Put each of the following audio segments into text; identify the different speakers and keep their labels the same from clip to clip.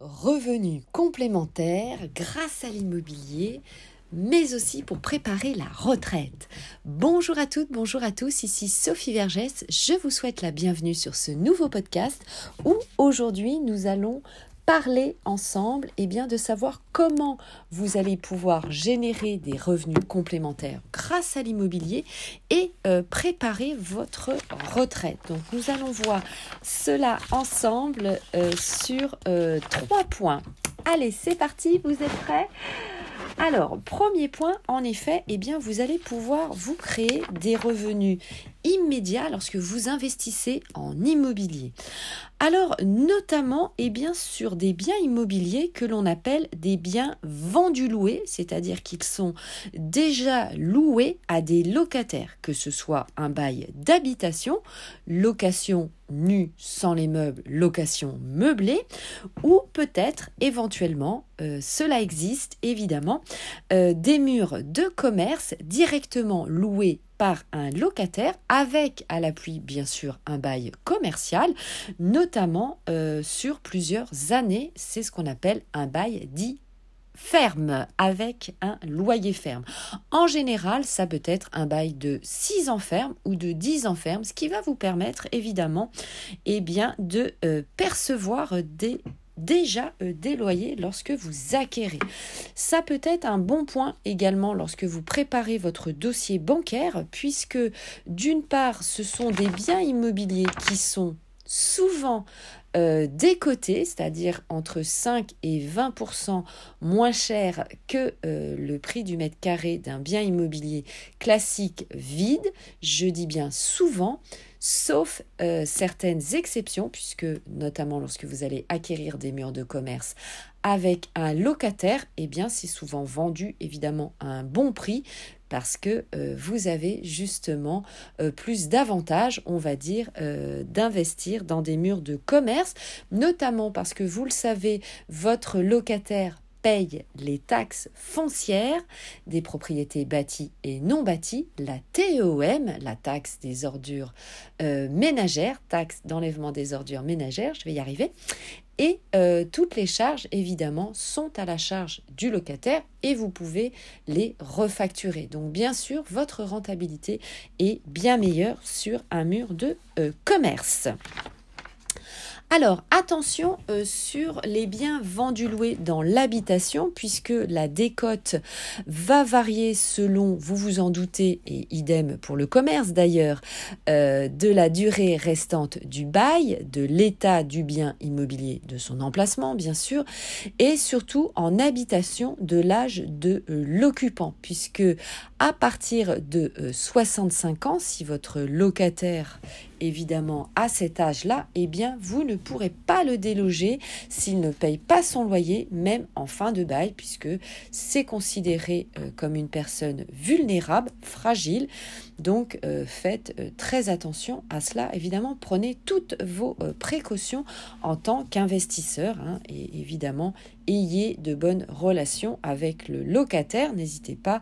Speaker 1: revenus complémentaires grâce à l'immobilier, mais aussi pour préparer la retraite. Bonjour à toutes, bonjour à tous, ici Sophie Vergès, je vous souhaite la bienvenue sur ce nouveau podcast où aujourd'hui nous allons parler ensemble et bien, de savoir comment vous allez pouvoir générer des revenus complémentaires grâce à l'immobilier et euh, préparer votre retraite. Donc nous allons voir cela ensemble euh, sur euh, trois points. Allez, c'est parti, vous êtes prêts? Alors, premier point, en effet, eh bien, vous allez pouvoir vous créer des revenus immédiats lorsque vous investissez en immobilier. Alors, notamment, eh bien, sur des biens immobiliers que l'on appelle des biens vendus loués, c'est-à-dire qu'ils sont déjà loués à des locataires, que ce soit un bail d'habitation, location nue sans les meubles, location meublée, ou peut-être éventuellement, euh, cela existe évidemment, euh, des murs de commerce directement loués par un locataire avec à l'appui bien sûr un bail commercial, notamment euh, sur plusieurs années. C'est ce qu'on appelle un bail dit ferme avec un loyer ferme. En général, ça peut être un bail de 6 ans ferme ou de 10 ans ferme, ce qui va vous permettre évidemment eh bien, de euh, percevoir des déjà euh, des loyers lorsque vous acquérez. Ça peut être un bon point également lorsque vous préparez votre dossier bancaire, puisque d'une part, ce sont des biens immobiliers qui sont souvent euh, décotés, c'est-à-dire entre 5 et 20% moins cher que euh, le prix du mètre carré d'un bien immobilier classique vide. Je dis bien souvent, sauf euh, certaines exceptions, puisque notamment lorsque vous allez acquérir des murs de commerce avec un locataire, eh bien c'est souvent vendu évidemment à un bon prix parce que euh, vous avez justement euh, plus d'avantages, on va dire, d'investir dans des murs de commerce, notamment parce que vous le savez, votre locataire paye les taxes foncières des propriétés bâties et non bâties, la TEOM, la taxe des ordures euh, ménagères, taxe d'enlèvement des ordures ménagères, je vais y arriver, et euh, toutes les charges, évidemment, sont à la charge du locataire et vous pouvez les refacturer. Donc, bien sûr, votre rentabilité est bien meilleure sur un mur de euh, commerce. Alors, attention euh, sur les biens vendus loués dans l'habitation, puisque la décote va varier selon, vous vous en doutez, et idem pour le commerce d'ailleurs, euh, de la durée restante du bail, de l'état du bien immobilier, de son emplacement bien sûr, et surtout en habitation de l'âge de l'occupant, puisque à partir de 65 ans, si votre locataire évidemment à cet âge-là, eh bien vous ne pourrez pas le déloger s'il ne paye pas son loyer, même en fin de bail, puisque c'est considéré euh, comme une personne vulnérable, fragile. Donc euh, faites euh, très attention à cela. Évidemment, prenez toutes vos précautions en tant qu'investisseur hein, et évidemment ayez de bonnes relations avec le locataire. N'hésitez pas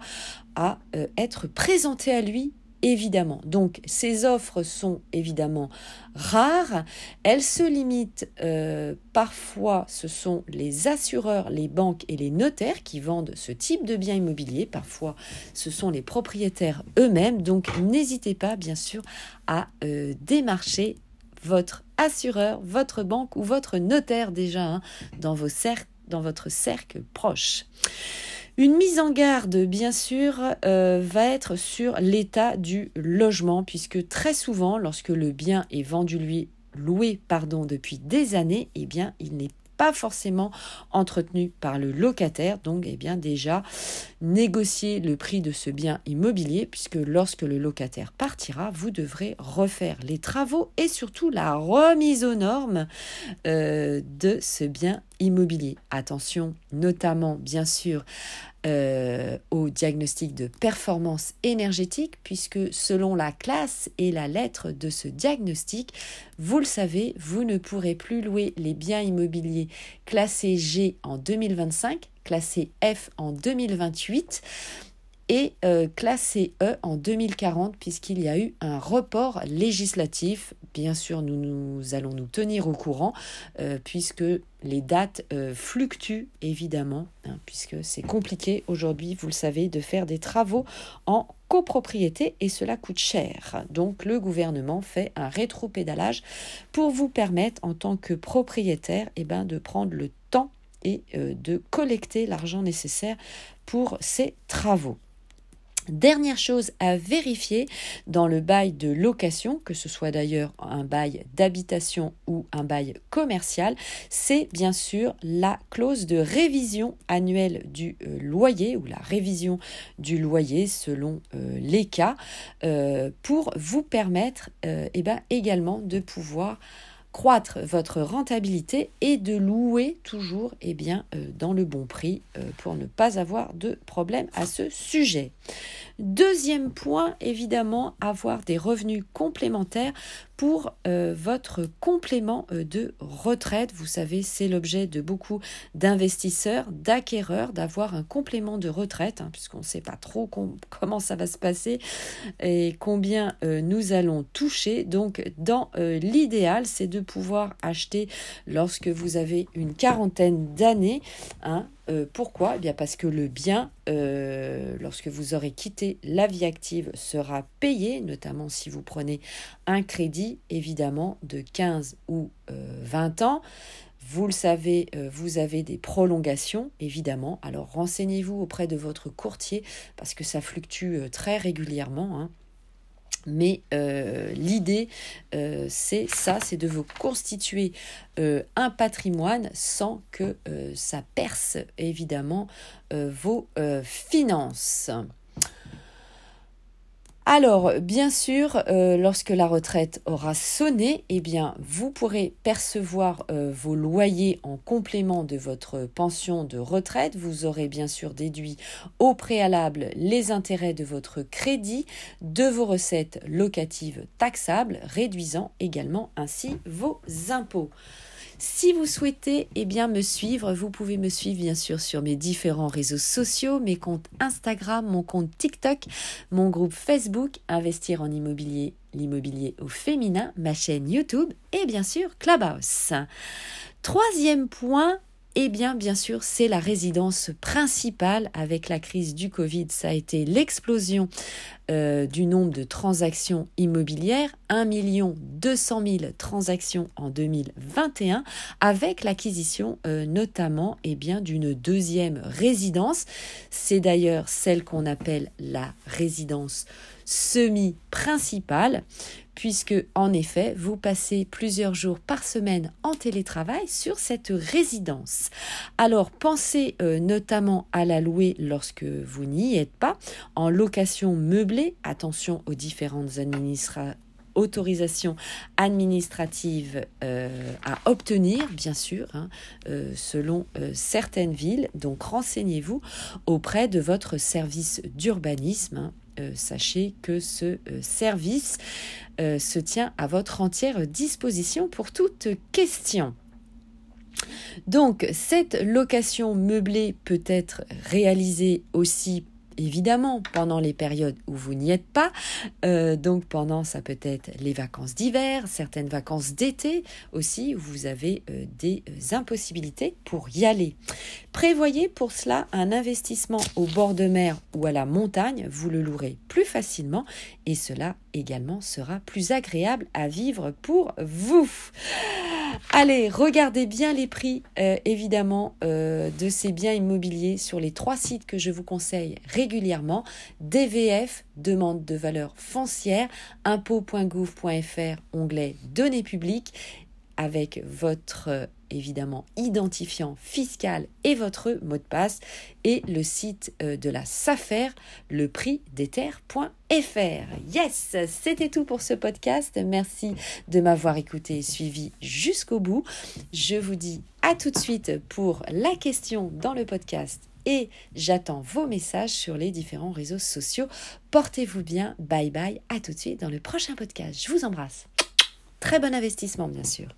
Speaker 1: à être présenté à lui évidemment. Donc ces offres sont évidemment rares. Elles se limitent euh, parfois, ce sont les assureurs, les banques et les notaires qui vendent ce type de biens immobiliers. Parfois, ce sont les propriétaires eux-mêmes. Donc n'hésitez pas, bien sûr, à euh, démarcher votre assureur, votre banque ou votre notaire déjà hein, dans, vos dans votre cercle proche. Une mise en garde, bien sûr, euh, va être sur l'état du logement, puisque très souvent, lorsque le bien est vendu lui loué pardon depuis des années, eh bien, il n'est pas forcément entretenu par le locataire. Donc, eh bien, déjà, négocier le prix de ce bien immobilier, puisque lorsque le locataire partira, vous devrez refaire les travaux et surtout la remise aux normes euh, de ce bien immobilier. Attention, notamment, bien sûr, euh, au diagnostic de performance énergétique, puisque selon la classe et la lettre de ce diagnostic, vous le savez, vous ne pourrez plus louer les biens immobiliers classés G en 2025, classés F en 2028 et euh, classé E en 2040 puisqu'il y a eu un report législatif bien sûr, nous, nous allons nous tenir au courant puisque les dates fluctuent évidemment, hein, puisque c'est compliqué aujourd'hui, vous le savez, de faire des travaux en copropriété et cela coûte cher. Donc le gouvernement fait un rétro-pédalage pour vous permettre en tant que propriétaire eh ben, de prendre le temps et de collecter l'argent nécessaire pour ces travaux. Dernière chose à vérifier dans le bail de location, que ce soit d'ailleurs un bail d'habitation ou un bail commercial, c'est bien sûr la clause de révision annuelle du euh, loyer ou la révision du loyer selon euh, les cas euh, pour vous permettre eh ben, également de pouvoir croître votre rentabilité et de louer toujours eh bien, euh, dans le bon prix euh, pour ne pas avoir de problème à ce sujet. Deuxième point, évidemment, avoir des revenus complémentaires pour euh, votre complément de retraite. Vous savez, c'est l'objet de beaucoup d'investisseurs, d'acquéreurs, d'avoir un complément de retraite, hein, puisqu'on ne sait pas trop comment ça va se passer et combien nous allons toucher. Donc, dans l'idéal, c'est de pouvoir acheter lorsque vous avez une quarantaine d'années. Hein, euh, pourquoi? Eh bien Parce que le bien, euh, lorsque vous aurez quitté la vie active, sera payé, notamment si vous prenez un crédit, évidemment, de 15 ou 20 euh, ans. Vous le savez, vous avez des prolongations, évidemment. Alors renseignez-vous auprès de votre courtier parce que ça fluctue très régulièrement. Hein. Mais euh, l'idée, euh, c'est ça, c'est de vous constituer euh, un patrimoine sans que ça perce évidemment vos finances. Alors, bien sûr, euh, lorsque la retraite aura sonné, eh bien, vous pourrez percevoir euh, vos loyers en complément de votre pension de retraite. Vous aurez bien sûr déduit au préalable les intérêts de votre crédit, de vos recettes locatives taxables, réduisant également ainsi vos impôts. Si vous souhaitez eh bien, me suivre, vous pouvez me suivre bien sûr sur mes différents réseaux sociaux, mes comptes Instagram, mon compte TikTok, mon groupe Facebook, Investir en immobilier, l'immobilier au féminin, ma chaîne YouTube et bien sûr Clubhouse. Troisième point, eh bien, bien sûr, c'est la résidence principale avec la crise du Covid. Ça a été l'explosion euh, du nombre de transactions immobilières, 1 200 000 transactions en 2021, avec l'acquisition euh, notamment eh bien, d'une deuxième résidence. C'est d'ailleurs celle qu'on appelle la résidence semi-principale, puisque en effet, vous passez plusieurs jours par semaine en télétravail sur cette résidence. Alors pensez euh, notamment à la louer lorsque vous n'y êtes pas, en location meublée, attention aux différentes autorisations administratives euh, à obtenir, bien sûr, hein, euh, selon certaines villes. Donc renseignez-vous auprès de votre service d'urbanisme. Hein, euh, sachez que ce euh, service euh, se tient à votre entière disposition pour toute question. Donc, cette location meublée peut être réalisée aussi évidemment pendant les périodes où vous n'y êtes pas. Euh, donc pendant, ça peut être les vacances d'hiver, certaines vacances d'été aussi, vous avez euh, des euh, impossibilités pour y aller. Prévoyez pour cela un investissement au bord de mer ou à la montagne, vous le louerez plus facilement et cela également sera plus agréable à vivre pour vous. Allez, regardez bien les prix, euh, évidemment, euh, de ces biens immobiliers sur les trois sites que je vous conseille régulièrement. DVF, demande de valeur foncière, impôt.gouv.fr, onglet données publiques, avec votre évidemment identifiant fiscal et votre mot de passe et le site euh, de la SAFER, le prix des terres.fr. Yes, c'était tout pour ce podcast. Merci de m'avoir écouté et suivi jusqu'au bout. Je vous dis à tout de suite pour la question dans le podcast et j'attends vos messages sur les différents réseaux sociaux. Portez-vous bien. Bye bye. À tout de suite dans le prochain podcast. Je vous embrasse. Très bon investissement, bien sûr.